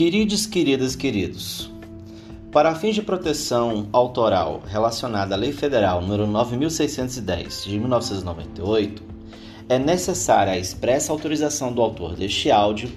Queridos, queridas, queridos, para fins de proteção autoral relacionada à Lei Federal nº 9610 de 1998, é necessária a expressa autorização do autor deste áudio,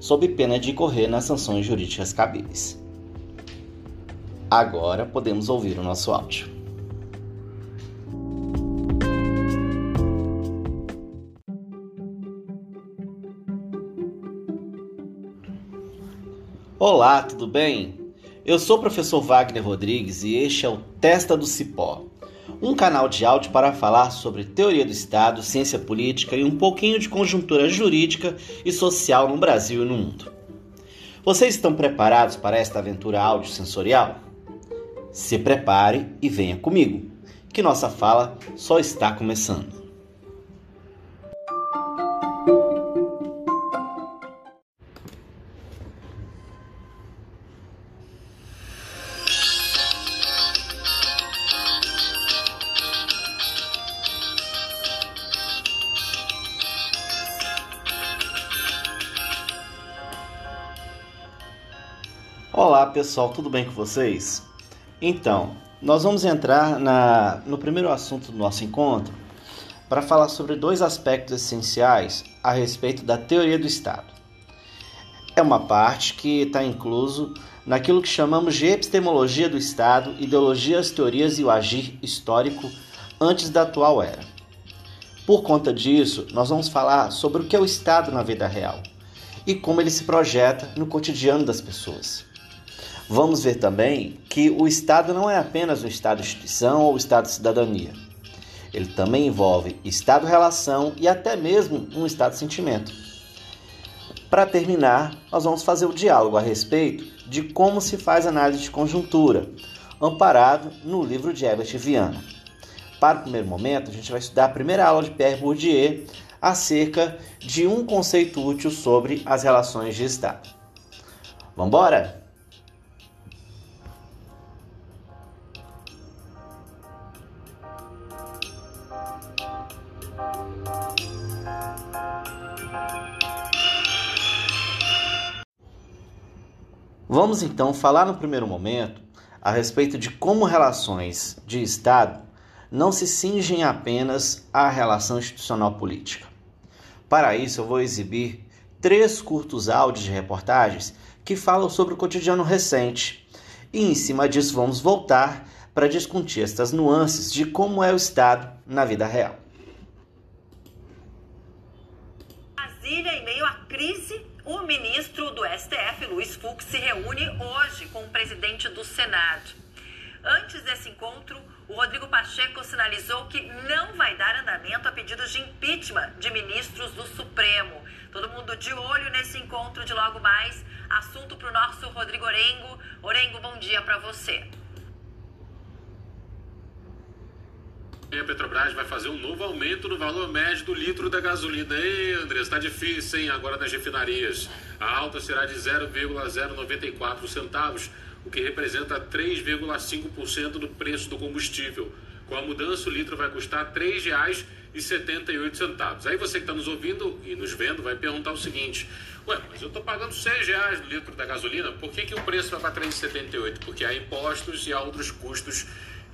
sob pena de incorrer nas sanções jurídicas cabíveis. Agora podemos ouvir o nosso áudio. Olá, tudo bem? Eu sou o professor Wagner Rodrigues e este é o Testa do Cipó, um canal de áudio para falar sobre teoria do Estado, ciência política e um pouquinho de conjuntura jurídica e social no Brasil e no mundo. Vocês estão preparados para esta aventura audiosensorial? Se prepare e venha comigo, que nossa fala só está começando. Pessoal, tudo bem com vocês? Então, nós vamos entrar na, no primeiro assunto do nosso encontro para falar sobre dois aspectos essenciais a respeito da teoria do Estado. É uma parte que está incluso naquilo que chamamos de epistemologia do Estado, ideologias, teorias e o agir histórico antes da atual era. Por conta disso, nós vamos falar sobre o que é o Estado na vida real e como ele se projeta no cotidiano das pessoas. Vamos ver também que o Estado não é apenas um Estado-instituição ou Estado-cidadania. Ele também envolve Estado-relação e até mesmo um Estado-sentimento. Para terminar, nós vamos fazer o diálogo a respeito de como se faz análise de conjuntura, amparado no livro de Herbert Viana. Para o primeiro momento, a gente vai estudar a primeira aula de Pierre Bourdieu acerca de um conceito útil sobre as relações de Estado. Vamos embora? Vamos então falar no primeiro momento a respeito de como relações de Estado não se cingem apenas à relação institucional política. Para isso, eu vou exibir três curtos áudios de reportagens que falam sobre o cotidiano recente. E em cima disso, vamos voltar para discutir estas nuances de como é o Estado na vida real. Brasília, em meio à crise o ministro do STF, Luiz Fux, se reúne hoje com o presidente do Senado. Antes desse encontro, o Rodrigo Pacheco sinalizou que não vai dar andamento a pedidos de impeachment de ministros do Supremo. Todo mundo de olho nesse encontro de logo mais. Assunto para o nosso Rodrigo Orengo. Orengo, bom dia para você. A Petrobras vai fazer um novo aumento no valor médio do litro da gasolina. Ei, André, está difícil, hein? Agora nas refinarias. A alta será de 0,094 centavos, o que representa 3,5% do preço do combustível. Com a mudança, o litro vai custar R$ 3,78. Aí você que está nos ouvindo e nos vendo vai perguntar o seguinte: Ué, mas eu estou pagando R$ reais no litro da gasolina, por que, que o preço vai para R$ 3,78? Porque há impostos e há outros custos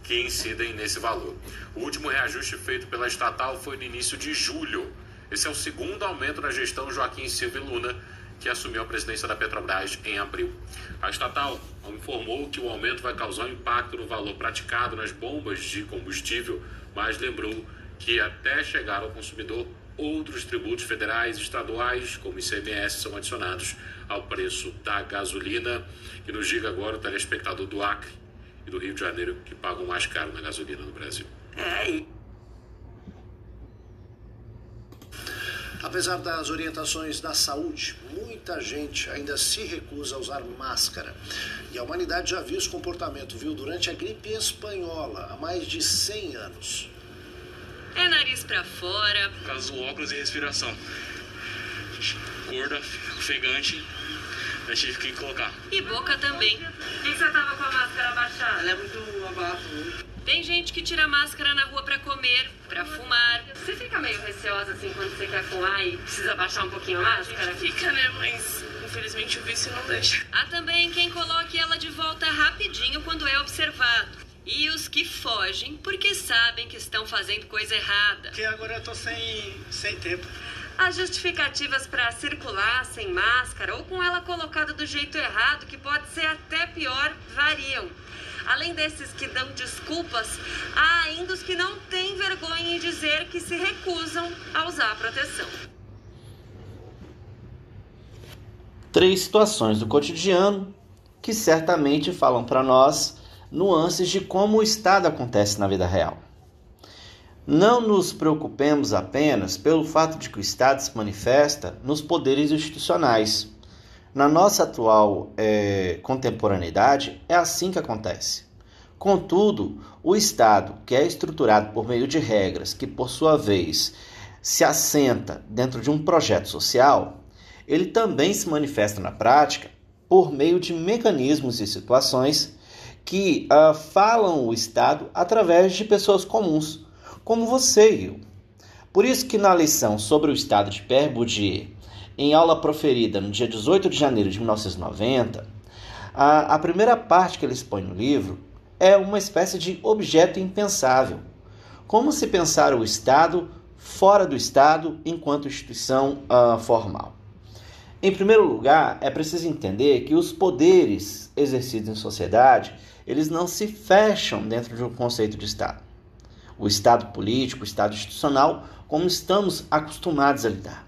que incidem nesse valor. O último reajuste feito pela estatal foi no início de julho. Esse é o segundo aumento na gestão Joaquim Silva e Luna, que assumiu a presidência da Petrobras em abril. A estatal informou que o aumento vai causar um impacto no valor praticado nas bombas de combustível, mas lembrou que até chegar ao consumidor, outros tributos federais e estaduais, como ICMS, são adicionados ao preço da gasolina. E nos diga agora o telespectador do Acre e do Rio de Janeiro que pagam mais caro na gasolina no Brasil. É, e Apesar das orientações da saúde, muita gente ainda se recusa a usar máscara. E a humanidade já viu esse comportamento, viu, durante a gripe espanhola, há mais de 100 anos. É nariz para fora. Por causa do óculos e respiração. Gorda, ofegante, eu tive que colocar. E boca também. Por que você tava com a máscara baixada? Ela é muito abaixo. Tem gente que tira máscara na rua para comer, para fumar. Você fica meio receosa assim quando você quer fumar e precisa baixar um pouquinho a máscara? Fica, né? Mas infelizmente o vício não deixa. Há também quem coloque ela de volta rapidinho quando é observado. E os que fogem porque sabem que estão fazendo coisa errada. Que agora eu tô sem, sem tempo. As justificativas para circular sem máscara ou com ela colocada do jeito errado, que pode ser até pior, variam. Além desses que dão desculpas, há ainda os que não têm vergonha em dizer que se recusam a usar a proteção. Três situações do cotidiano que certamente falam para nós nuances de como o Estado acontece na vida real. Não nos preocupemos apenas pelo fato de que o Estado se manifesta nos poderes institucionais. Na nossa atual é, contemporaneidade, é assim que acontece. Contudo, o Estado, que é estruturado por meio de regras, que por sua vez se assenta dentro de um projeto social, ele também se manifesta na prática por meio de mecanismos e situações que uh, falam o Estado através de pessoas comuns como você e eu. Por isso que na lição sobre o estado de Pierre Bourdieu, em aula proferida no dia 18 de janeiro de 1990, a, a primeira parte que ele expõe no livro é uma espécie de objeto impensável. Como se pensar o Estado fora do Estado enquanto instituição uh, formal. Em primeiro lugar, é preciso entender que os poderes exercidos em sociedade, eles não se fecham dentro de um conceito de Estado o Estado político, o Estado institucional, como estamos acostumados a lidar.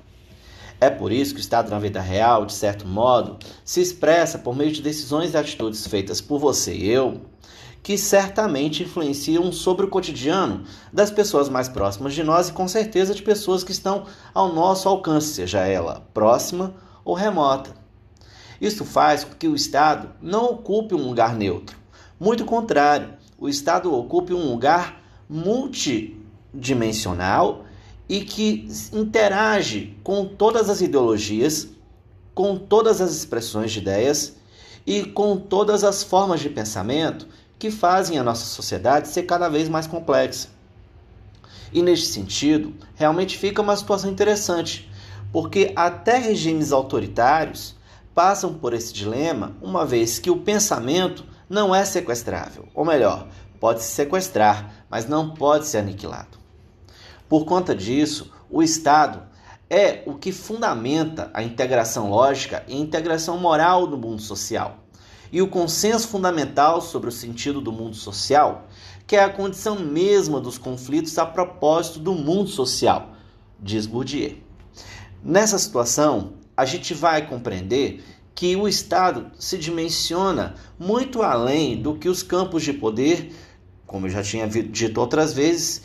É por isso que o Estado na vida real, de certo modo, se expressa por meio de decisões e atitudes feitas por você e eu, que certamente influenciam sobre o cotidiano das pessoas mais próximas de nós e com certeza de pessoas que estão ao nosso alcance, seja ela próxima ou remota. Isso faz com que o Estado não ocupe um lugar neutro. Muito contrário, o Estado ocupe um lugar multidimensional e que interage com todas as ideologias, com todas as expressões de ideias e com todas as formas de pensamento que fazem a nossa sociedade ser cada vez mais complexa. E neste sentido, realmente fica uma situação interessante, porque até regimes autoritários passam por esse dilema, uma vez que o pensamento não é sequestrável, ou melhor, pode se sequestrar, mas não pode ser aniquilado. Por conta disso, o Estado é o que fundamenta a integração lógica e a integração moral do mundo social. E o consenso fundamental sobre o sentido do mundo social, que é a condição mesma dos conflitos a propósito do mundo social, diz Bourdieu. Nessa situação, a gente vai compreender que o Estado se dimensiona muito além do que os campos de poder como eu já tinha dito outras vezes,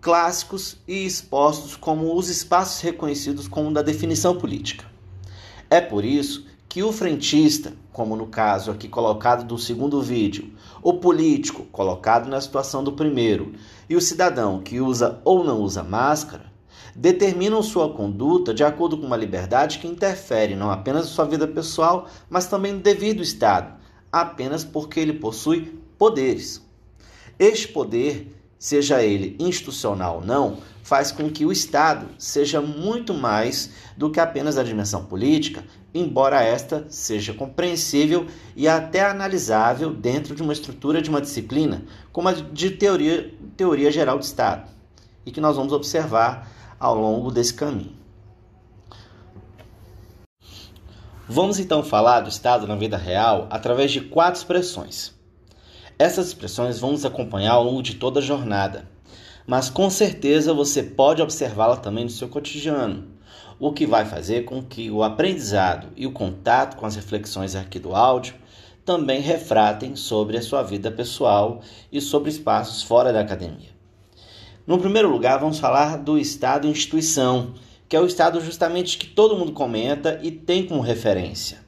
clássicos e expostos como os espaços reconhecidos como da definição política. É por isso que o frentista, como no caso aqui colocado do segundo vídeo, o político, colocado na situação do primeiro, e o cidadão que usa ou não usa máscara, determinam sua conduta de acordo com uma liberdade que interfere não apenas em sua vida pessoal, mas também no devido Estado, apenas porque ele possui poderes. Este poder, seja ele institucional ou não, faz com que o Estado seja muito mais do que apenas a dimensão política, embora esta seja compreensível e até analisável dentro de uma estrutura de uma disciplina, como a de teoria, teoria geral do Estado, e que nós vamos observar ao longo desse caminho. Vamos então falar do Estado na vida real através de quatro expressões. Essas expressões vão nos acompanhar ao longo de toda a jornada, mas com certeza você pode observá-la também no seu cotidiano, o que vai fazer com que o aprendizado e o contato com as reflexões aqui do áudio também refratem sobre a sua vida pessoal e sobre espaços fora da academia. No primeiro lugar, vamos falar do estado instituição, que é o estado justamente que todo mundo comenta e tem como referência.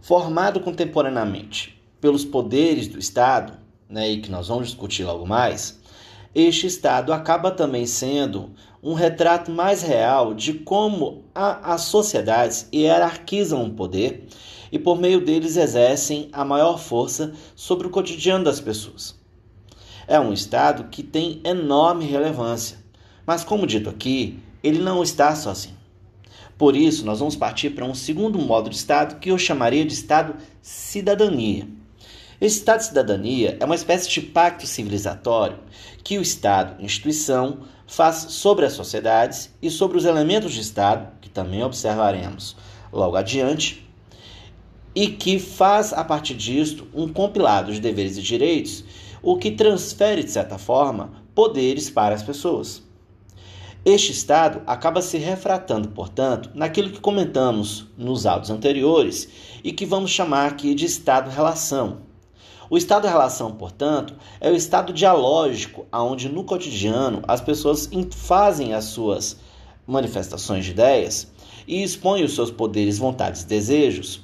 Formado contemporaneamente pelos poderes do Estado, né, e que nós vamos discutir logo mais, este Estado acaba também sendo um retrato mais real de como a, as sociedades hierarquizam o poder e, por meio deles, exercem a maior força sobre o cotidiano das pessoas. é um Estado que tem enorme relevância. Mas, como dito aqui, ele não está sozinho. Por isso, nós vamos partir para um segundo modo de Estado que eu chamaria de Estado cidadania. Esse Estado de cidadania é uma espécie de pacto civilizatório que o Estado, instituição, faz sobre as sociedades e sobre os elementos de Estado, que também observaremos logo adiante, e que faz a partir disto um compilado de deveres e direitos, o que transfere, de certa forma, poderes para as pessoas. Este estado acaba se refratando, portanto, naquilo que comentamos nos áudios anteriores e que vamos chamar aqui de estado-relação. O estado-relação, portanto, é o estado dialógico, onde no cotidiano as pessoas fazem as suas manifestações de ideias e expõem os seus poderes, vontades e desejos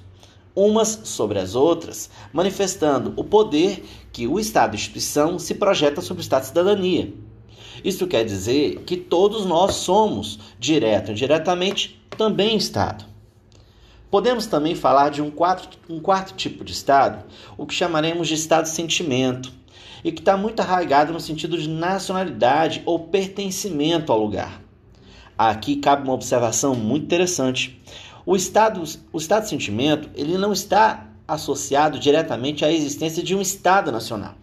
umas sobre as outras, manifestando o poder que o Estado instituição se projeta sobre o Estado de cidadania. Isso quer dizer que todos nós somos, direto e indiretamente, também Estado. Podemos também falar de um quarto, um quarto tipo de Estado, o que chamaremos de Estado-sentimento, e que está muito arraigado no sentido de nacionalidade ou pertencimento ao lugar. Aqui cabe uma observação muito interessante. O estado, o estado sentimento, ele não está associado diretamente à existência de um Estado nacional.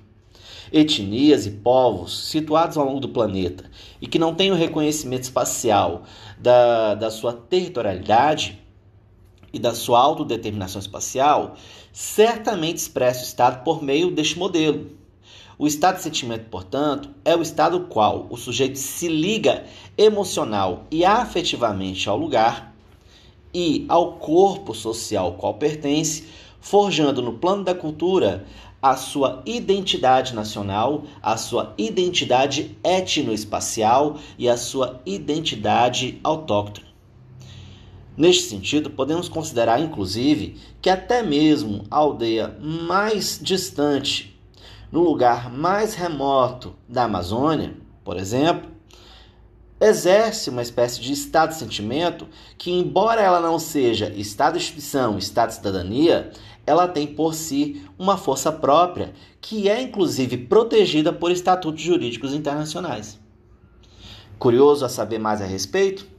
Etnias e povos situados ao longo do planeta e que não têm o reconhecimento espacial da, da sua territorialidade e da sua autodeterminação espacial, certamente expressa o Estado por meio deste modelo. O estado de sentimento, portanto, é o estado qual o sujeito se liga emocional e afetivamente ao lugar e ao corpo social ao qual pertence, forjando no plano da cultura a sua identidade nacional, a sua identidade etnoespacial e a sua identidade autóctone. Neste sentido, podemos considerar, inclusive, que até mesmo a aldeia mais distante, no lugar mais remoto da Amazônia, por exemplo, exerce uma espécie de estado de sentimento que, embora ela não seja estado de instituição, estado de cidadania, ela tem por si uma força própria que é inclusive protegida por estatutos jurídicos internacionais. Curioso a saber mais a respeito?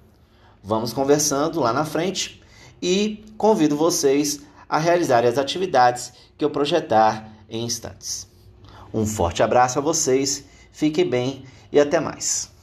Vamos conversando lá na frente e convido vocês a realizarem as atividades que eu projetar em instantes. Um forte abraço a vocês, fiquem bem e até mais.